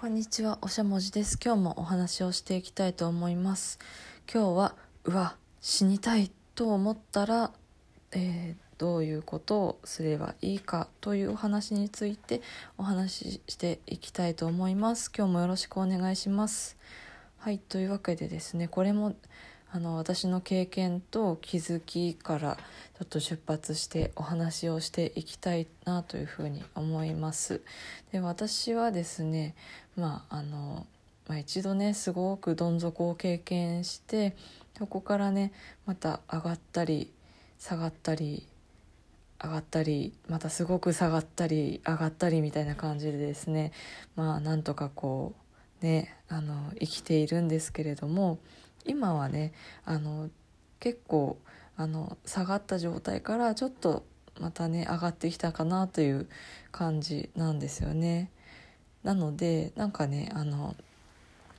こんにちは、おしゃもじです。今日もお話をしていきたいと思います。今日は、うわ、死にたいと思ったら、えーどういうことをすればいいかというお話についてお話ししていきたいと思います。今日もよろしくお願いします。はい、というわけでですね、これもあの私の経験と気づきからちょっと出発してお話をしていきたいなというふうに思います。で私はですねまああの、まあ、一度ねすごくどん底を経験してそこからねまた上がったり下がったり上がったりまたすごく下がったり上がったりみたいな感じでですねまあなんとかこうねあの生きているんですけれども今はねあの結構あの下がった状態からちょっとまたね上がってきたかなという感じなんですよね。なのでなんかねあの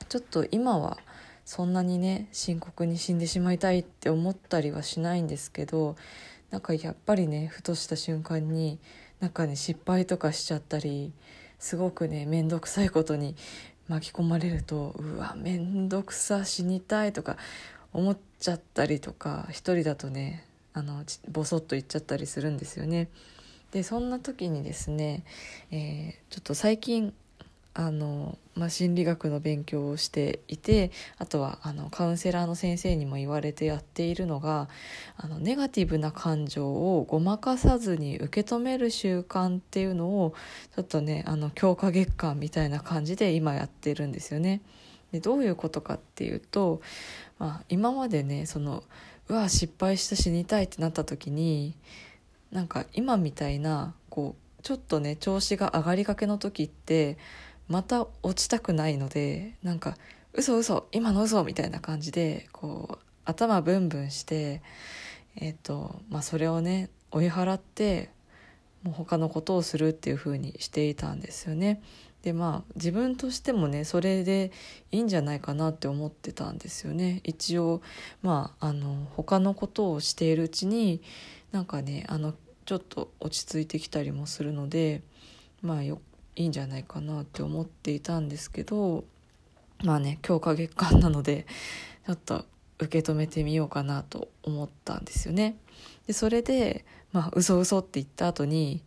ちょっと今はそんなにね深刻に死んでしまいたいって思ったりはしないんですけどなんかやっぱりねふとした瞬間になんかね失敗とかしちゃったりすごくね面倒くさいことに巻き込まれるとうわ面倒くさ死にたいとか思っちゃったりとか一人だとねあのボソッと言っちゃったりするんですよね。でそんな時にですね、えーちょっと最近あの、まあ、心理学の勉強をしていてあとはあのカウンセラーの先生にも言われてやっているのがあのネガティブな感情をごまかさずに受け止める習慣っていうのをちょっとねあの強化月間みたいな感じで今やってるんですよね。でどういうことかっていうと、まあ、今までねそのうわ失敗した死にたいってなった時になんか今みたいなこうちょっとね調子が上がりかけの時ってまた落ちたくないのでなんか嘘嘘今の嘘みたいな感じでこう頭ブンブンしてえっ、とまあそれをね追い払ってもう他のことをするっていう風にしていたんですよね。でまあ自分としてもねそれでいいんじゃないかなって思ってたんですよね。一応まああの他のことをしているうちになんかねあのちょっと落ち着いてきたりもするのでまあよいいんじゃないかなって思っていたんですけどまあね強化月間なので ちょっと受け止めてみようかなと思ったんですよね。でそれでまあ嘘嘘って言った後に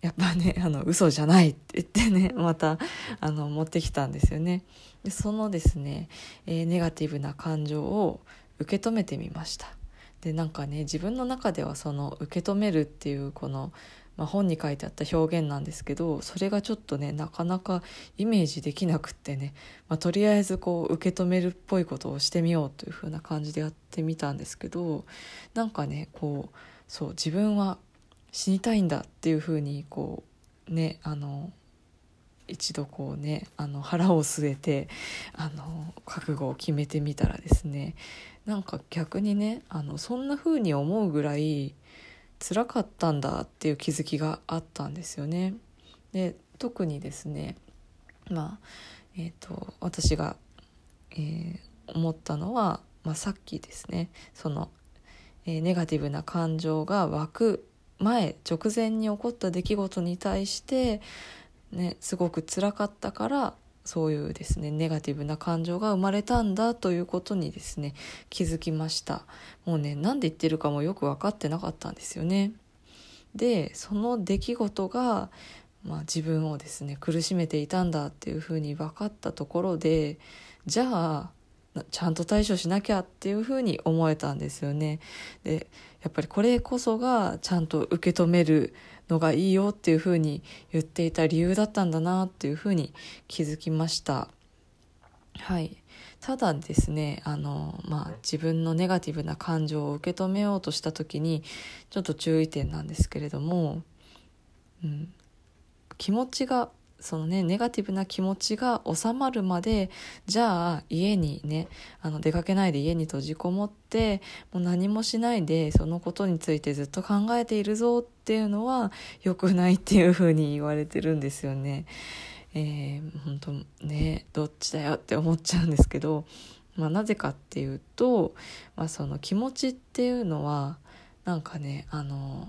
やっぱね あの嘘じゃないって言ってね またあの持ってきたんですよね。でそのですね、えーネガティブな感情を受け止めてみました。でなんかね自分の中ではその受け止めるっていうこの、まあ、本に書いてあった表現なんですけどそれがちょっとねなかなかイメージできなくってね、まあ、とりあえずこう受け止めるっぽいことをしてみようという風な感じでやってみたんですけどなんかねこうそう自分は死にたいんだっていう風にこうねあの一度こうねあの腹を据えてあの覚悟を決めてみたらですねなんか逆にねあのそんな風に思うぐらい辛かったんだっていう気づきがあったんですよね。で特にですねまあえー、と私が、えー思ったのは、まあ、さっきですねその、えーネガティブな感情が湧く前直前に起こった出来事に対して、ね、すごく辛かったからそういうですねネガティブな感情が生まれたんだということにですね気づきました。もうね何で言ってるかもよく分かってなかったんですよね。でその出来事が、まあ、自分をですね苦しめていたんだっていうふうに分かったところでじゃあちゃんと対処しなきゃっていうふうに思えたんですよね。でやっぱりこれこそがちゃんと受け止めるのがいいよっていうふうに言っていた理由だったんだなっていうふうに気づきました。はい。ただですねあの、まあ、自分のネガティブな感情を受け止めようとした時にちょっと注意点なんですけれども、うん、気持ちがそのねネガティブな気持ちが収まるまでじゃあ家にねあの出かけないで家に閉じこもってもう何もしないでそのことについてずっと考えているぞっていうのは良くないっていうふうに言われてるんですよね。えー、本当ねどっちだよって思っちゃうんですけど、まあ、なぜかっていうと、まあ、その気持ちっていうのはなんかねあの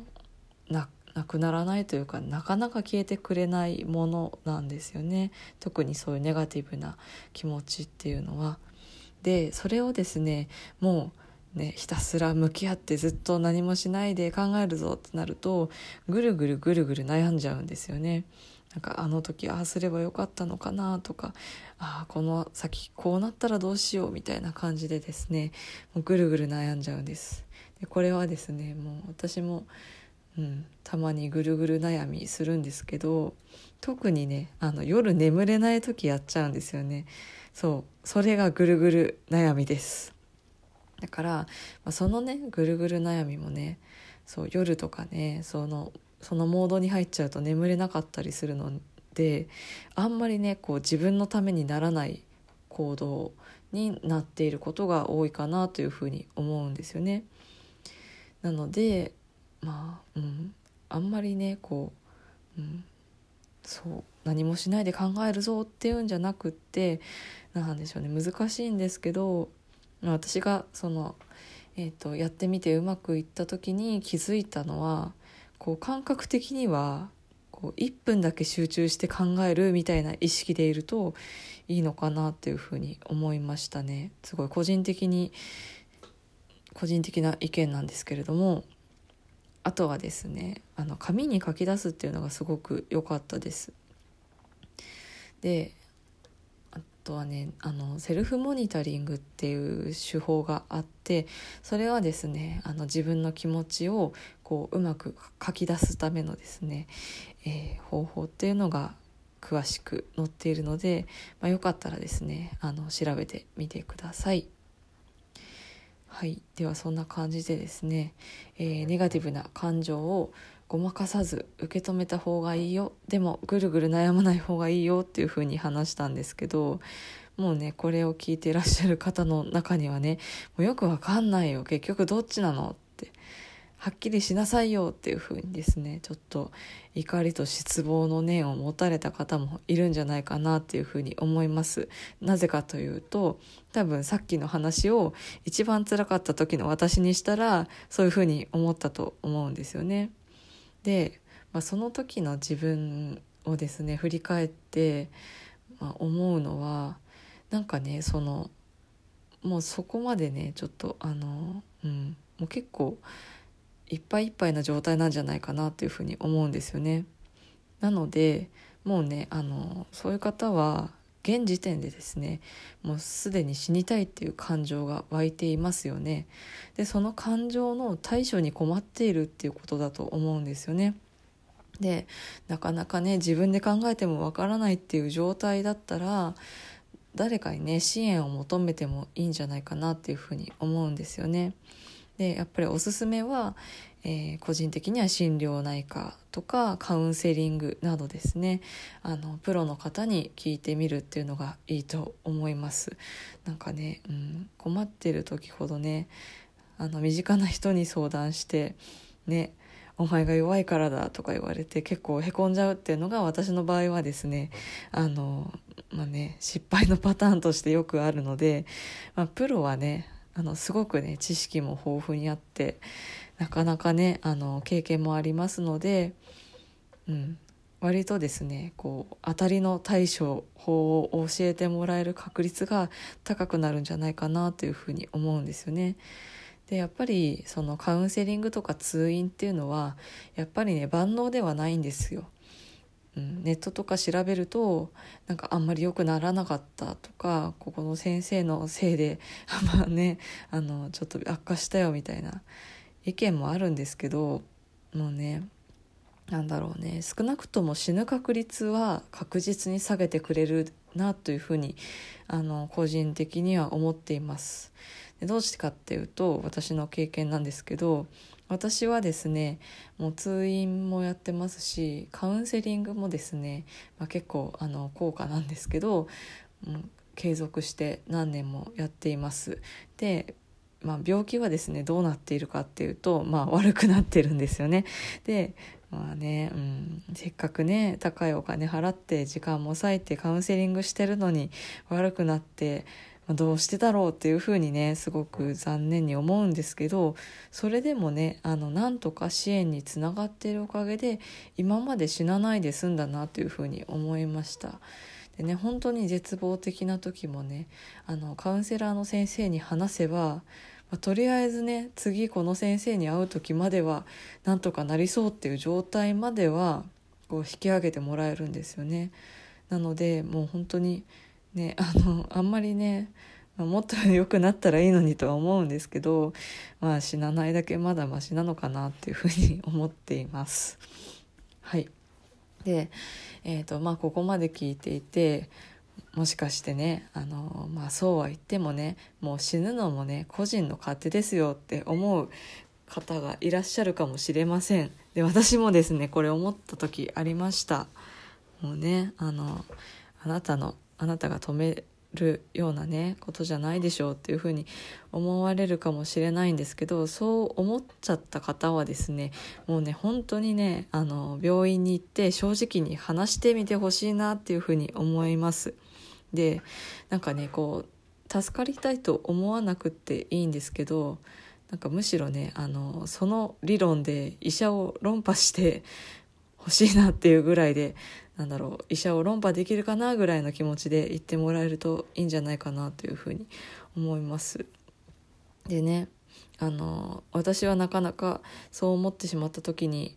ななくならないというかなかなか消えてくれないものなんですよね特にそういうネガティブな気持ちっていうのは。でそれをですねもうねひたすら向き合ってずっと何もしないで考えるぞってなるとぐるぐるぐるぐる悩んじゃうんですよね。なんかあの時ああすればよかったのかなとかああこの先こうなったらどうしようみたいな感じでですねもうぐるぐる悩んじゃうんです。でこれはですねもう私も、うん、たまにぐるぐる悩みするんですけど特にねあの夜眠れない時やっちゃうんですよね。そうそれがぐるぐる悩みです。だから、まあ、そのねぐるぐる悩みもねそう夜とかねそのそのモードに入っちゃうと眠れなかったりするのであんまりねこう自分のためにならない行動になっていることが多いかなというふうに思うんですよね。なのでまあ、うん、あんまりねこう、うん、そう何もしないで考えるぞっていうんじゃなくってなんでしょうね難しいんですけど私がその、えーと、やってみてうまくいった時に気づいたのはこう感覚的にはこう1分だけ集中して考えるみたいな意識でいるといいのかなっていうふうに思いましたね。すごい個人的に個人的な意見なんですけれどもあとはですねあの紙に書き出すっていうのがすごく良かったです。でとはねあのセルフモニタリングっていう手法があってそれはですねあの自分の気持ちをこううまく書き出すためのですね、えー、方法っていうのが詳しく載っているので、まあ、よかったらですねあの調べてみてください。はい、ではそんな感じでですね、えー、ネガティブな感情をごまかさず受け止めた方がいいよ。でもぐるぐる悩まない方がいいよっていうふうに話したんですけどもうねこれを聞いていらっしゃる方の中にはねもうよくわかんないよ。結局どっちなのって。はっきりしなさいよっていうふうにですねちょっと怒りと失望の念を持たれた方もいるんじゃないかなっていうふうに思います。なぜかというと多分さっきの話を一番辛かった時の私にしたらそういうふうに思ったと思うんですよね。で、まあ、その時の自分をですね振り返って、まあ、思うのはなんかねそのもうそこまでねちょっとあの、うん、もう結構いっぱいいっぱいな状態なんじゃないかなっていうふうに思うんですよね。なのでもうねあのそういう方は現時点でですねもうすでに死にたいっていう感情が湧いていますよね。でその感情の対処に困っているっていうことだと思うんですよね。でなかなかね自分で考えてもわからないっていう状態だったら誰かにね支援を求めてもいいんじゃないかなっていうふうに思うんですよね。でやっぱりおすすめは、えー、個人的には心療内科とかカウンセリングなどですね。あのプロの方に聞いてみるっていうのがいいと思います。なんかね、うん、困ってる時ほどねあの身近な人に相談してねお前が弱いからだとか言われて結構へこんじゃうっていうのが私の場合はですねあのまあね失敗のパターンとしてよくあるので、まあ、プロはねあのすごくね知識も豊富にあってなかなかねあの経験もありますので、うん、割とですねこう当たりの対処法を教えてもらえる確率が高くなるんじゃないかなというふうに思うんですよね。でやっぱりそのカウンセリングとか通院っていうのはやっぱりね万能ではないんですよ。うん、ネットとか調べるとなんかあんまり良くならなかったとかここの先生のせいで まあねあのちょっと悪化したよみたいな意見もあるんですけどもうねなんだろうね少なくとも死ぬ確率は確実に下げてくれるなというふうにあの個人的には思っています。でどうしてかっていうと私の経験なんですけど私はですねもう通院もやってますしカウンセリングもですね、まあ、結構あの高価なんですけど、うん、継続して何年もやっています。でまあ、病気はですねどうなっているかっていうと、まあ、悪くなってるんですよね。でまあね、うん、せっかくね高いお金払って時間も割いてカウンセリングしてるのに悪くなってどうしてだろうっていうふうにねすごく残念に思うんですけどそれでもねあのなんとか支援につながっているおかげで今まで死なないで済んだなというふうに思いました。でね本当に絶望的な時もねあのカウンセラーの先生に話せば、まあ、とりあえずね次この先生に会う時まではなんとかなりそうっていう状態まではこう引き上げてもらえるんですよね。なのでもう本当にね あのあんまりねもっと良くなったらいいのにとは思うんですけど、まあ、死なないだけまだマシなのかなっていうふうに思っています。はいで、えーとまあ、ここまで聞いていてもしかしてねあの、まあ、そうは言ってもねもう死ぬのもね個人の勝手ですよって思う方がいらっしゃるかもしれませんで私もですねこれ思った時ありましたもうねあのあなたのあなたが止めるようなねことじゃないでしょうっていうふうに思われるかもしれないんですけどそう思っちゃった方はですねもうね本当にねあの病院に行って正直に話してみてほしいなっていうふうに思います。でなんかねこう助かりたいと思わなくていいんですけどなんかむしろねあのその理論で医者を論破して ほしいなっていうぐらいでなんだろう医者を論破できるかなぐらいの気持ちで言ってもらえるといいんじゃないかなというふうに思います。でねあの私はなかなかそう思ってしまった時に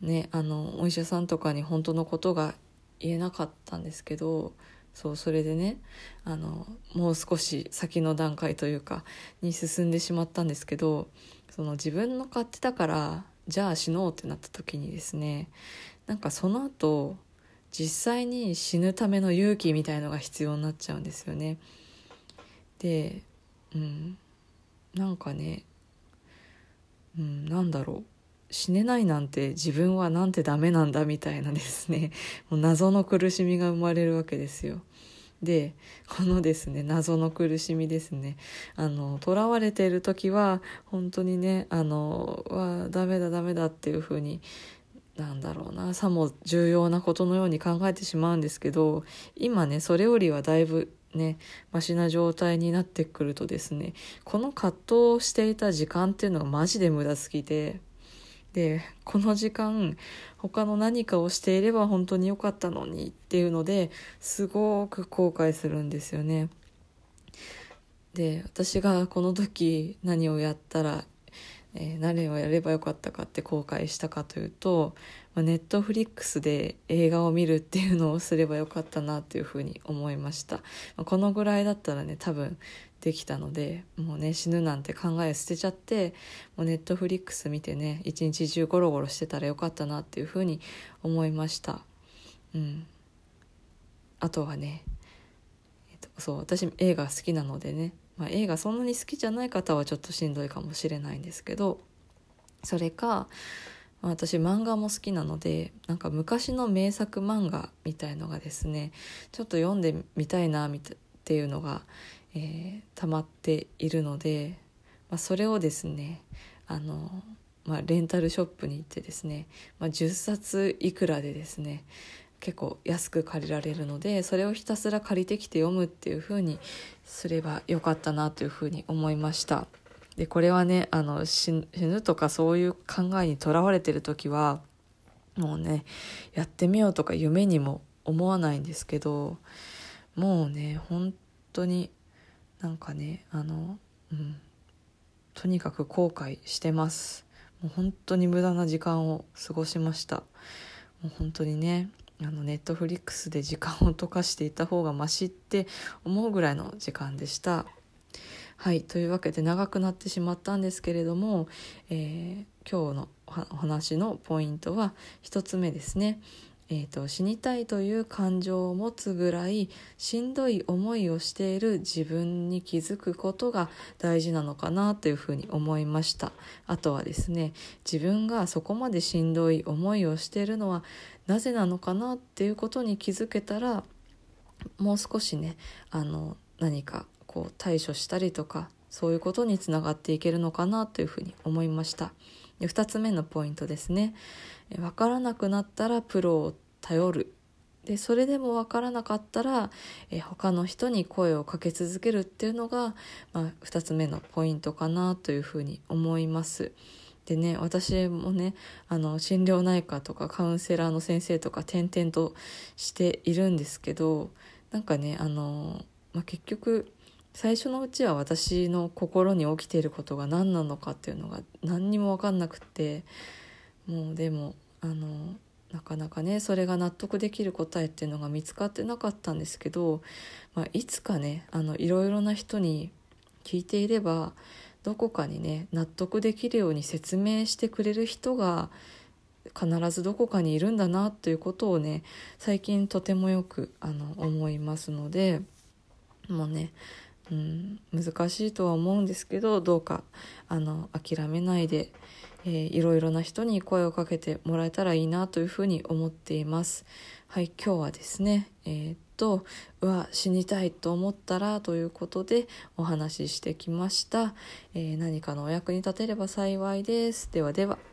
ねあのお医者さんとかに本当のことが言えなかったんですけどそうそれでねあのもう少し先の段階というかに進んでしまったんですけどその自分の勝手だからじゃあ死のうってなった時にですねなんかその後実際に死ぬための勇気みたいのが必要になっちゃうんですよね。でうんなんかね、うん、なんだろう死ねないなんて自分はなんてダメなんだみたいなですね もう謎の苦しみが生まれるわけですよ。でこのですね謎の苦しみですねあの囚われている時は本当にねあのわダメだダメだっていうふうになんだろうなさも重要なことのように考えてしまうんですけど今ねそれよりはだいぶねマシな状態になってくるとですねこの葛藤をしていた時間っていうのがマジで無駄すぎてでこの時間他の何かをしていれば本当に良かったのにっていうのですごく後悔するんですよね。で私がこの時何をやったらえー、何をやればよかったかって後悔したかというと、ネットフリックスで映画を見るっていうのをすればよかったなっていうふうに思いました、このぐらいだったらね多分できたのでもうね死ぬなんて考え捨てちゃってもうネットフリックス見てね一日中ゴロゴロしてたらよかったなっていうふうに思いました。うん。あとはね、えっと、そう私映画好きなのでねまあ、映画そんなに好きじゃない方はちょっとしんどいかもしれないんですけどそれか、まあ、私漫画も好きなのでなんか昔の名作漫画みたいのがですねちょっと読んでみたいなっていうのが、えー、溜まっているので、まあ、それをですねあの、まあ、レンタルショップに行ってですね、まあ、10冊いくらでですね結構安く借りられるのでそれをひたすら借りてきて読むっていう風にすればよかったなという風に思いました。でこれはねあの死ぬとかそういう考えにとらわれてる時はもうねやってみようとか夢にも思わないんですけどもうね本当になんかねあのうんとにかく後悔してますもう本当に無駄な時間を過ごしましたもう本当にねあのネットフリックスで時間を溶かしていた方がマシって思うぐらいの時間でした。はいというわけで長くなってしまったんですけれども、えー、今日のお話のポイントは1つ目ですね。えーと、死にたいという感情を持つぐらいしんどい思いをしている自分に気づくことが大事なのかなというふうに思いました。あとはですね自分がそこまでしんどい思いをしているのはなぜなのかなっていうことに気づけたらもう少しねあの何かこう対処したりとかそういうことにつながっていけるのかなというふうに思いました。2つ目のポイントですね。分からなくなったらプロを頼るでそれでも分からなかったら、えー、他の人に声をかけ続けるっていうのが、まあ、2つ目のポイントかなというふうに思います。でね私もねあの心療内科とかカウンセラーの先生とか転々としているんですけどなんかねあの、まあ、結局最初のうちは私の心に起きていることが何なのかっていうのが何にも分かんなくってもうでもあのなかなかねそれが納得できる答えっていうのが見つかってなかったんですけど、まあ、いつかねあのいろいろな人に聞いていればどこかにね納得できるように説明してくれる人が必ずどこかにいるんだなということをね最近とてもよくあの思いますのでもうね、うん、難しいとは思うんですけどどうかあの諦めないで、えー、いろいろな人に声をかけてもらえたらいいなというふうに思っています。はい、今日はですね、えー、っと、うわ、死にたいと思ったらということでお話ししてきました。えー、何かのお役に立てれば幸いです。ではでは。